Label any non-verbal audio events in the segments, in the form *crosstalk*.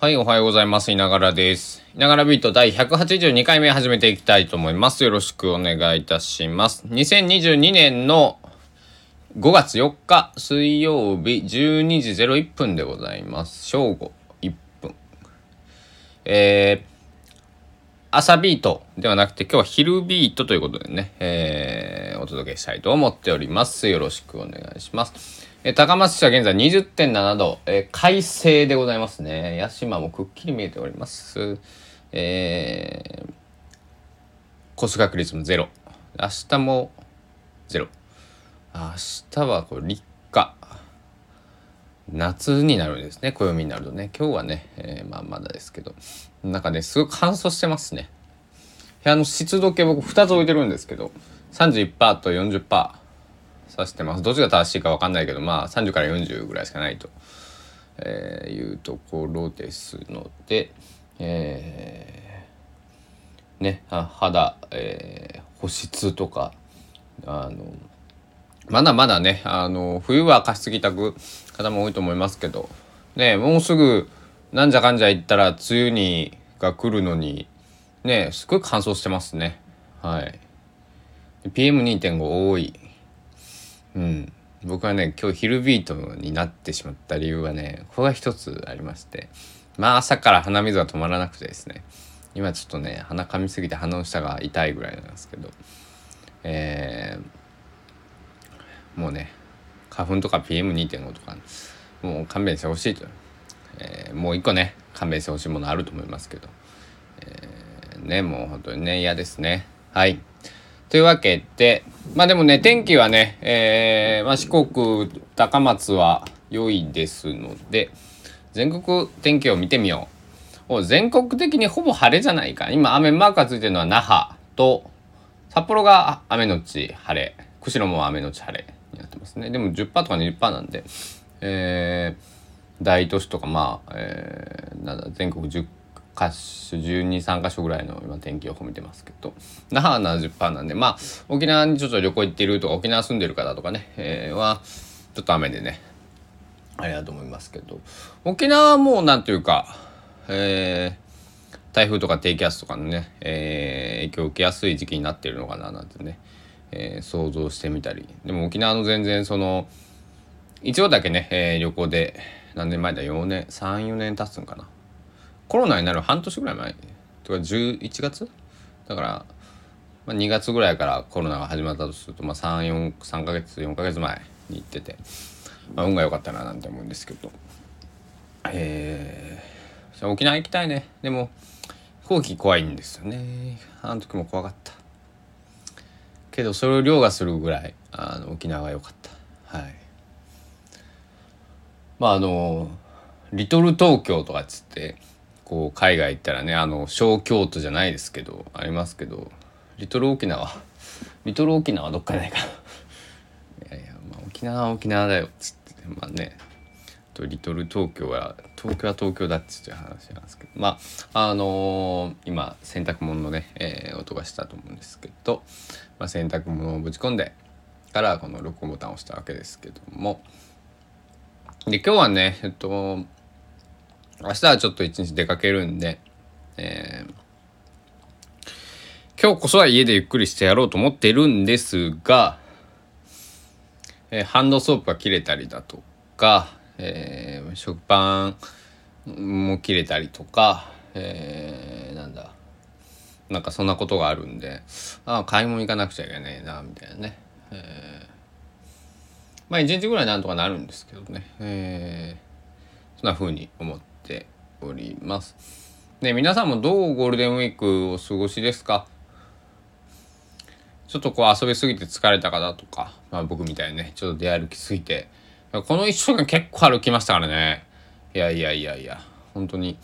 はい、おはようございます。いながらです。いながらビート第182回目始めていきたいと思います。よろしくお願いいたします。2022年の5月4日水曜日12時01分でございます。正午1分。えー、朝ビートではなくて今日は昼ビートということでね、えー、お届けしたいと思っております。よろしくお願いします。え高松市は現在20.7度、え快晴でございますね。屋島もくっきり見えております。えー、降水確率もゼロ。明日もゼロ。明日はこれ立夏。夏になるんですね暦になるとね今日はね、えーまあまだですけどなんかねすごい乾燥してますね部屋の湿度計僕2つ置いてるんですけど31%と40%さしてますどっちが正しいか分かんないけどまあ30から40ぐらいしかないと、えーいうところですのでえーね肌、えー保湿とかあのまだまだね、あの、冬は加湿器たく方も多いと思いますけど、ね、もうすぐ、なんじゃかんじゃ言ったら、梅雨に、が来るのに、ね、すごい乾燥してますね。はい。PM2.5 多い。うん。僕はね、今日昼ビートになってしまった理由はね、これが一つありまして、まあ朝から鼻水が止まらなくてですね、今ちょっとね、鼻噛みすぎて鼻の下が痛いぐらいなんですけど、えー、もうね花粉とか PM2.5 とかもう勘弁してほしいと、えーもう一個ね勘弁してほしいものあると思いますけど、えーねもう本当にね嫌ですね。はい。というわけでまあでもね天気はね、えーまあ、四国高松は良いですので全国天気を見てみよう。お全国的にほぼ晴れじゃないか。今雨マークがついてるのは那覇と札幌が雨のち晴れ。釧路も雨のち晴れになってますね。でも10%とか20%なんで、えー大都市とかまあ、えーなんだ全国10か所123か所ぐらいの今天気予報見てますけど。那覇は70%なんでまあ沖縄にちょっと旅行行ってるとか沖縄住んでる方とかね、えーはちょっと雨でねあれだと思いますけど。沖縄はもうなんていうかえー台風とか低気圧とかのね、えー影響を受けやすい時期になってるのかななんてね、えー想像してみたり。でも沖縄の全然その一応だけね、えー旅行で何年前だ4年34年経つんかな。コロナになる半年ぐらい前とか11月？だから、まあ、2月ぐらいからコロナが始まったとすると、まあ、34ヶ月4ヶ月前に行ってて、まあ、運が良かったななんて思うんですけど。えー、沖縄行きたいね。でも飛行機怖いんですよね。あの時も怖かった。けどそれを凌駕するぐらいあの沖縄が良かった。はい。まああのリトル東京とかっつってこう海外行ったらねあの小京都じゃないですけどありますけどリトル沖縄。リトル沖縄どっかないかな。*laughs* いやいや、まあ、沖縄は沖縄だよっつってまあね。とリトル東京は東京は東京だっつって話なんですけど。まああのー今洗濯物のね、えー音がしたと思うんですけど、まあ、洗濯物をぶち込んでからこの録音ボタンを押したわけですけども。で今日はねえっと明日はちょっと一日出かけるんで、えー今日こそは家でゆっくりしてやろうと思ってるんですが、えーハンドソープが切れたりだとか、えー食パンも切れたりとか、えーなんだなんかそんなことがあるんでああ買い物行かなくちゃいけないなみたいなね、えーまあ一日ぐらいなんとかなるんですけどね、えーそんな風に思っております。ね皆さんもどうゴールデンウィークお過ごしですか？ちょっとこう遊びすぎて疲れた方とか、まあ、僕みたいにねちょっと出歩きすぎて。この1週間結構歩きましたからね。いやいやいやいや本当に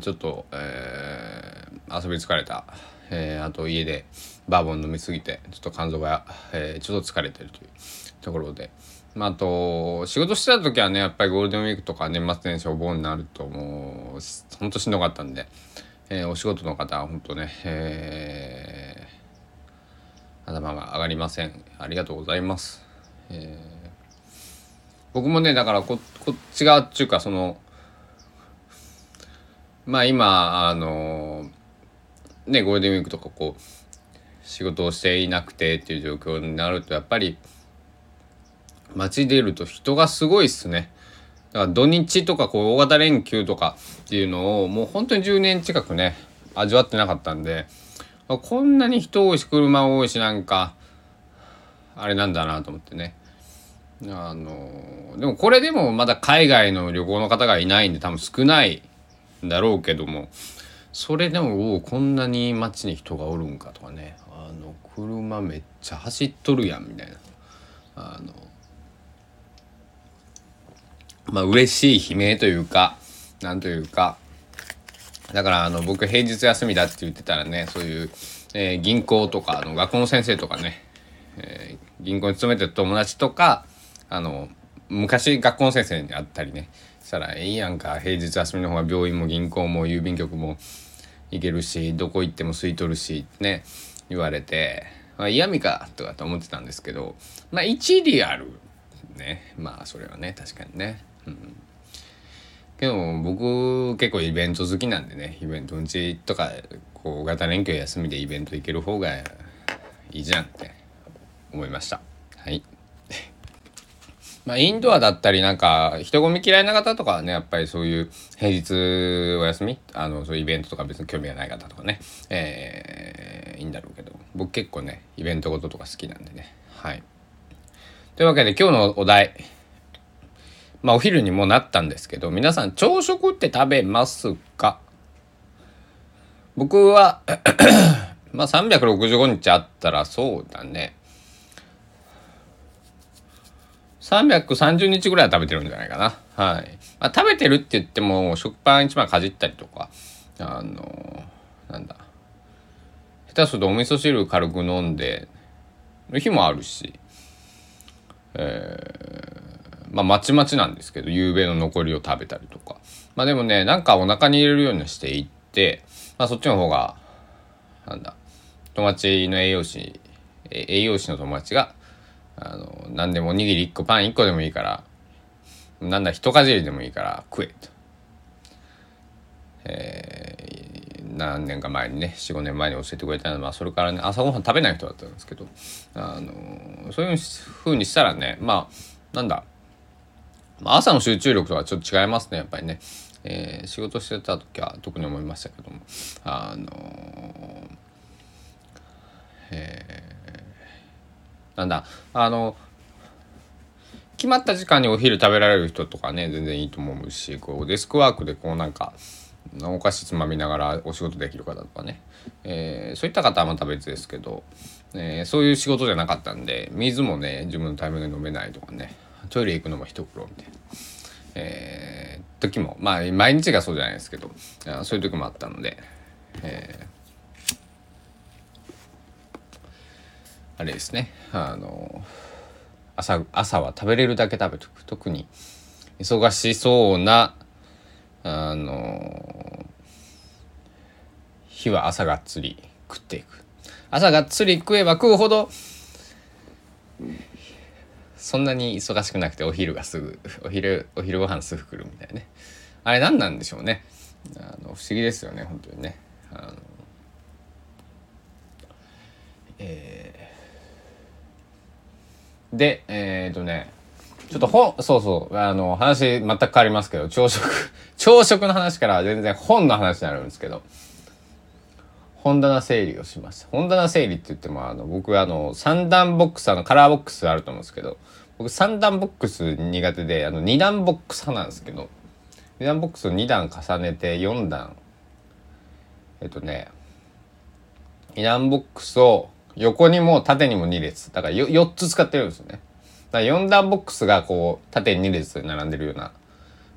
ちょっと、えー遊び疲れた、えーあと家でバーボン飲みすぎてちょっと肝臓が、えーちょっと疲れてるというところで、まあ、あと仕事してた時はねやっぱりゴールデンウィークとか年末年始お盆になるともうほんとしんどかったんで、えーお仕事の方は本当ね、えー頭が上がりません。ありがとうございます、えー僕もねだからここっち側っていうかそのまあ今あのねゴールデンウィークとかこう仕事をしていなくてっていう状況になるとやっぱり街出ると人がすごいっすね。だから土日とかこう大型連休とかっていうのをもう本当に10年近くね味わってなかったんでこんなに人多いし車多いしなんかあれなんだなと思ってね。あのでもこれでもまだ海外の旅行の方がいないんで多分少ないんだろうけどもそれでもこんなに街に人がおるんかとかねあの車めっちゃ走っとるやんみたいなあのまあ嬉しい悲鳴というかなんというかだからあの僕平日休みだって言ってたらねそういう、えー、銀行とかあの学校の先生とかね、えー、銀行に勤めてる友達とかあの昔学校の先生に会ったりねしたら「いいやんか平日休みの方が病院も銀行も郵便局も行けるしどこ行っても空いとるし」ね言われて「まあ、嫌味か」とかと思ってたんですけどまあ一理あるねまあそれはね確かにね。うん。けど僕結構イベント好きなんでねイベントうちとかこう型連休休みでイベント行ける方がいいじゃんって思いました。はい。まあインドアだったりなんか人混み嫌いな方とかはねやっぱりそういう平日お休みあのそういうイベントとか別に興味がない方とかねえー、いいんだろうけど僕結構ねイベントごととか好きなんでね。はい。というわけで今日のお題。まあお昼にもなったんですけど、皆さん朝食って食べますか？僕は *coughs* まあ365日あったらそうだね。330日ぐらいは食べてるんじゃないかな。はい。まあ、食べてるって言っても、食パン一枚かじったりとか、あの、なんだ。下手するとお味噌汁軽く飲んで、の日もあるし、えーまあまちまちなんですけど夕べの残りを食べたりとかまあでもねなんかお腹に入れるようにしていってまあそっちの方がなんだ友達の栄養士栄養士の友達があの何でもおにぎり1個パン1個でもいいからなんだ一かじりでもいいから食えと。えー、何年か前にね45年前に教えてくれたのは、まあ、それからね朝ごはん食べない人だったんですけどあのそういうふうにしたらねまあなんだま朝の集中力とはちょっと違いますねやっぱりね、えー、仕事してた時は特に思いましたけども。あのー、えー、なんだ。あの決まった時間にお昼食べられる人とかね全然いいと思うしこうデスクワークでこうなんかお菓子つまみながらお仕事できる方とかね、えー、そういった方はまた別ですけど、えー、そういう仕事じゃなかったんで水もね自分のタイミングで飲めないとかね。トイレ行くのも一苦労みたいな、えー、時もまあ毎日がそうじゃないですけどそういう時もあったので、えー、あれですね。あの朝朝は食べれるだけ食べとく。特に忙しそうなあの日は朝がっつり食っていく。朝がっつり食えば食うほどそんなに忙しくなくてお昼がすぐお昼お昼ご飯すぐ来るみたいなね。あれ何なんでしょうね。あの不思議ですよね本当にね。あのえー、でえっ、とねちょっと本そうそうあの話全く変わりますけど朝食。*laughs* 朝食の話から全然本の話になるんですけど。本棚整理をしました。本棚整理って言ってもあの僕あの三段ボックスあのカラーボックスあると思うんですけど僕3段ボックス苦手であの2段ボックス派なんですけど2段ボックスを2段重ねて4段えっとね2段ボックスを横にも縦にも2列だから4つ使ってるんですよね。だから4段ボックスがこう縦に2列並んでるような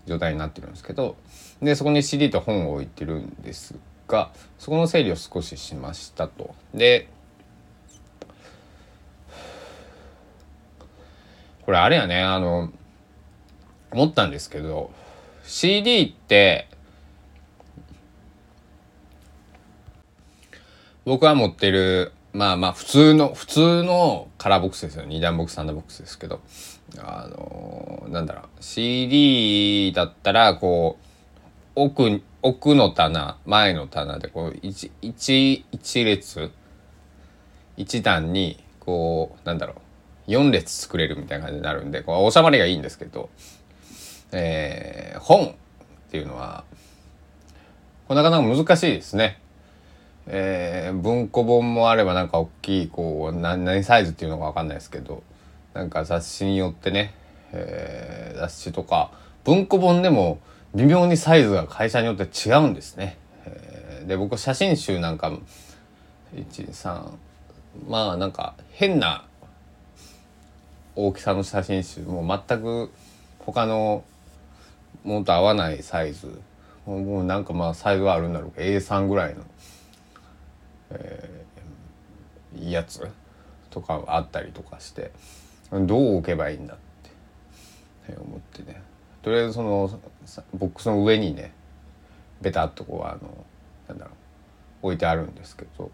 状態になってるんですけどでそこに CD と本を置いてるんです。がそこの整理を少ししましたと。でこれあれやねあの思ったんですけど CD って僕は持ってるまあまあ普通の普通のカラーボックスですよ。2段ボックス3段ボックスですけど。あのなんだろう CD だったらこう奥に奥の棚前の棚でこう一一一列一段にこうなんだろう4列作れるみたいな感じになるんでこう収まりがいいんですけど、えー、本っていうのはこなかなか難しいですね。えー、文庫本もあればなんか大きいこう何何サイズっていうのか分かんないですけどなんか雑誌によってね、えー、雑誌とか文庫本でも微妙にサイズが会社によって違うんですね。えー、で僕写真集なんか13まあなんか変な大きさの写真集もう全く他のものと合わないサイズ。もうなんかまあサイズはあるんだろう。けど A3 ぐらいの、えー、やつとかあったりとかしてどう置けばいいんだって思ってね。とりあえずそのボックスの上にねベタっとこうあのなんだろう置いてあるんですけど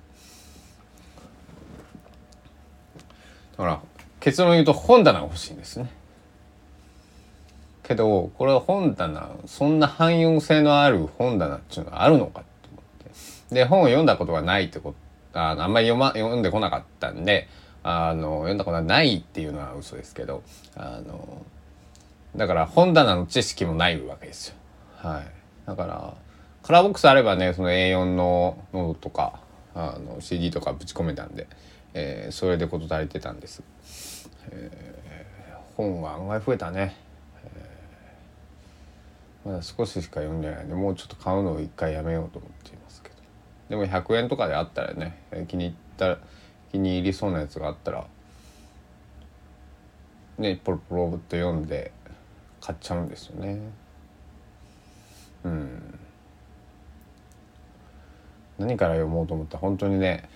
だから結論言うと本棚が欲しいんですね。けどこれは本棚そんな汎用性のある本棚っていうのはあるのかと思ってで本を読んだことがないってことああんまり読,、ま、読んでこなかったんであの読んだことがないっていうのは嘘ですけどあのだから本棚の知識もないわけですよ。はい、だからカラーボックスあればねその A4 のノートとかあの CD とかぶち込めたんで、えー、それで事足りてたんです。えー、本は案外増えたね。まだ少ししか読んでないんでもうちょっと買うのを一回やめようと思っていますけどでも100円とかであったらね気に入ったら気に入りそうなやつがあったらねポロポロっと読んで買っちゃうんですよね。うん。何から読もうと思った？ら本当にね。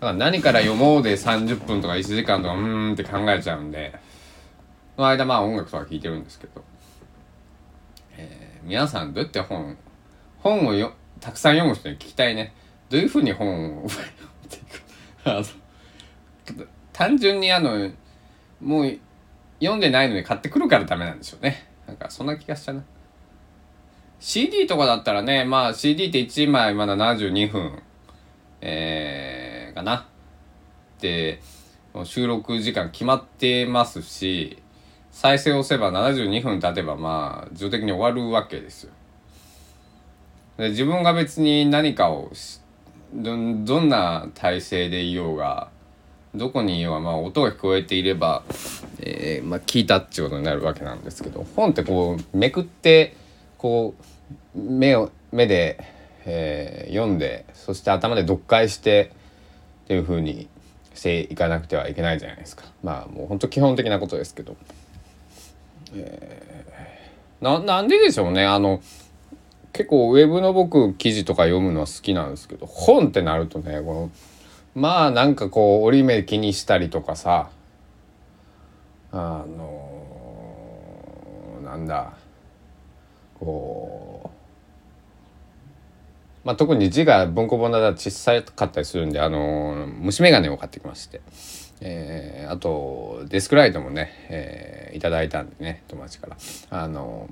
だから何から読もうで30分とか1時間とかうーんって考えちゃうんで。その間まあ音楽とか聴いてるんですけど、えー、皆さんどうやって本本をよたくさん読む人に聞きたいね。どういうふうに本をあの単純にあのもう読んでないのに買ってくるからダメなんでしょうね。なんかそんな気がしたな。CD とかだったらねまあ CD って1枚まだ72分えー、かな。で収録時間決まってますし再生を押せば72分経てばまあ自動的に終わるわけですよ。で自分が別に何かをどどんな体勢でいようがどこにいようがまあ音が聞こえていれば、えー、まあ、聞いたっていうことになるわけなんですけど本ってこうめくってこう目を目で、えー、読んでそして頭で読解してっていうふうにしていかなくてはいけないじゃないですか。まあもう本当基本的なことですけど。えー、ななんででしょうねあの結構ウェブの僕記事とか読むのは好きなんですけど本ってなるとねこのまあなんかこう折り目気にしたりとかさあのー、なんだこうまあ特に字が文庫本だと小さかったりするんであのー、虫眼鏡を買ってきまして。えー、あとデスクライトもね、えー、いただいたんでね友達からあの、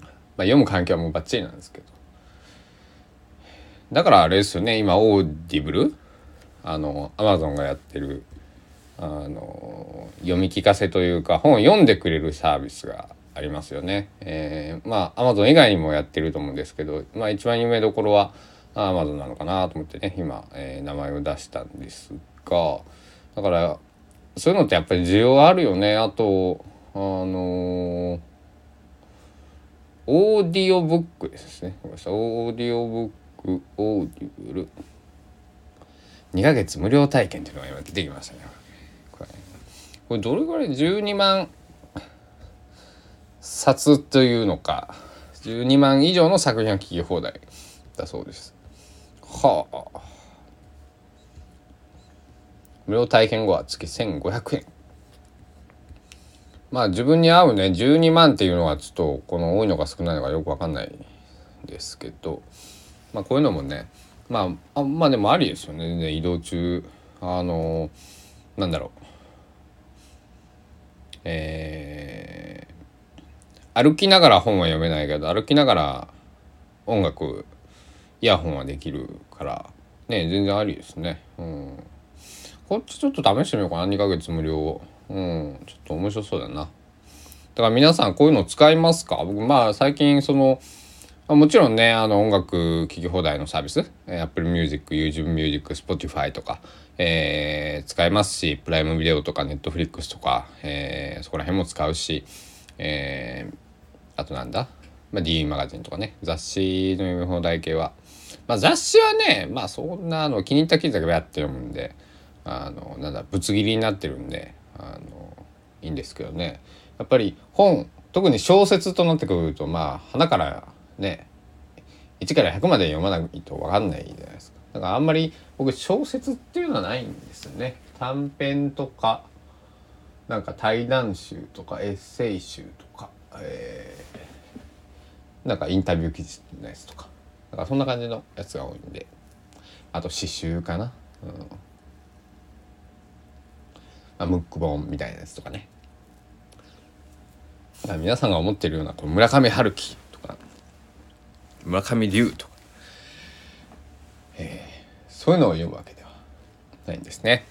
まあ、読む環境はもうバッチリなんですけどだからあれですよね今 Audible あのアマゾンがやってるあの読み聞かせというか本を読んでくれるサービスがありますよね。えー、まあアマゾン以外にもやってると思うんですけど、まあ、一番有名どころはアマゾンなのかなと思ってね今、えー、名前を出したんですかだからそういうのってやっぱり需要あるよね。あとあのー、オーディオブックですね。オーディオブック Audible 2ヶ月無料体験っていうのが今出てきましたね。これ。これどれぐらい？12万冊というのか。12万以上の作品が聞き放題だそうです。はあ。無料体験後は月1500円。まあ自分に合うね。12万っていうのはちょっとこの多いのか少ないのかよく分かんないですけど。まあこういうのもねまああまあでもありですよね。ね移動中あのなんだろう。えー、歩きながら本は読めないけど歩きながら音楽イヤホンはできるからね全然ありですね。うん。こっちちょっと試してみようかな。2ヶ月無料うん。ちょっと面白そうだな。だから皆さんこういうの使いますか？僕まあ最近そのもちろんねあの音楽聴き放題のサービス Apple Music、YouTube Music、Spotify とか、えー、使えますしプライムビデオとか Netflix とか、えー、そこら辺も使うし、えー、あとなんだ、まあ、D マガジンとかね雑誌の読み放題系は、まあ、雑誌はねまあそんなの気に入った記事だけやって読むんであのなんだぶつ切りになってるんであのいいんですけどね。やっぱり本特に小説となってくるとまあ花からね1から100まで読まないと分かんないじゃないですか。だからあんまり僕小説っていうのはないんですよね。短編とかなんか対談集とかエッセイ集とか、えー、なんかインタビュー記事のやつとか。だからそんな感じのやつが多いんで。あと詩集かな、うん。まあ、ムック本みたいなやつとかね。皆さんが思ってるようなこ村上春樹村上龍とか、えー、そういうのを読むわけではないんですね。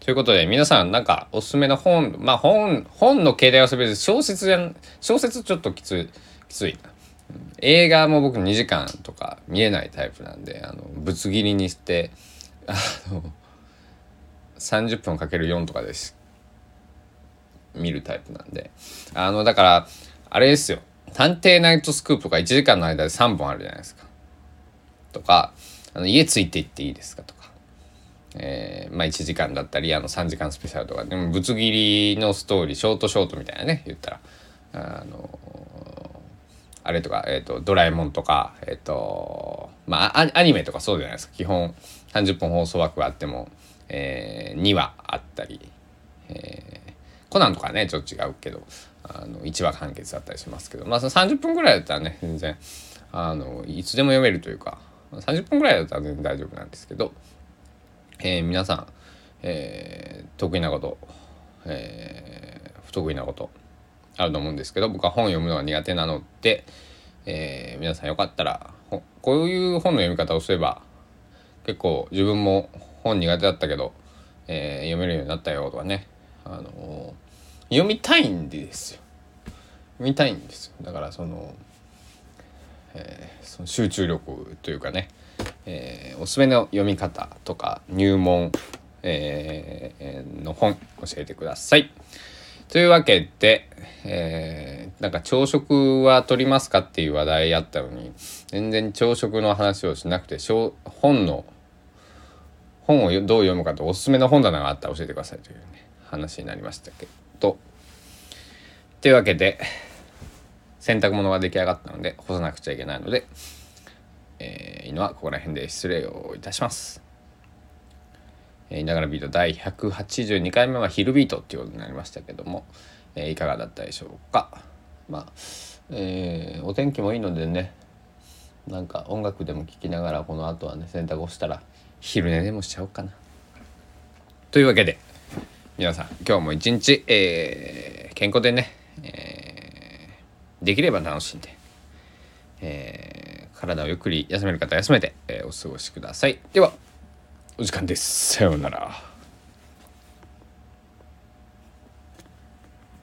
ということで皆さんなんかおすすめの本まあ本本の携帯はそれで小説じゃ小説ちょっときついきつい。映画も僕2時間とか見えないタイプなんであのぶつ切りにしてあの30分かける4とかです見るタイプなんであのだからあれですよ探偵ナイトスクープとか1時間の間で3本あるじゃないですか。とか、あの家ついていっていいですかとか。えー、まあ1時間だったり、あの3時間スペシャルとか、でもぶつ切りのストーリー、ショートショートみたいなね、言ったら。あのあれとか、えっ、ー、と、ドラえもんとか、えっ、ー、と、まあア、ニメとかそうじゃないですか。基本30分放送枠があっても、えー、2話あったり、えー、コナンとかね、ちょっと違うけど、あの1話完結だったりしますけどまあ30分ぐらいだったらね全然あのいつでも読めるというか30分ぐらいだったら全然大丈夫なんですけど、えー、皆さん、えー、得意なこと、えー、不得意なことあると思うんですけど僕は本読むのが苦手なので、え、皆さんよかったらこういう本の読み方をすれば結構自分も本苦手だったけど、え、読めるようになったよとかね、あの読みたいんですよ。読みたいんですよ。だからその,、えー、その集中力というかね、えー、おすすめの読み方とか入門、えー、の本教えてください。というわけで、えー、なんか朝食は取りますかっていう話題あったのに全然朝食の話をしなくて本の本をどう読むかとおすすめの本棚があったら教えてくださいというね。話になりましたけど。と。いうわけで、洗濯物が出来上がったので干さなくちゃいけないので、えー、いのはここら辺で失礼をいたします。えー、いながらビート第182回目は昼ビートっていうことになりましたけども、えー、いかがだったでしょうか。まあ、えー、お天気もいいのでね、なんか音楽でも聴きながらこの後はね洗濯をしたら昼寝でもしちゃおうかな。というわけで皆さん今日も一日、えー、健康でね、えー、できれば楽しんで、えー、体をゆっくり休める方休めて、え、お過ごしください。ではお時間です。さようなら。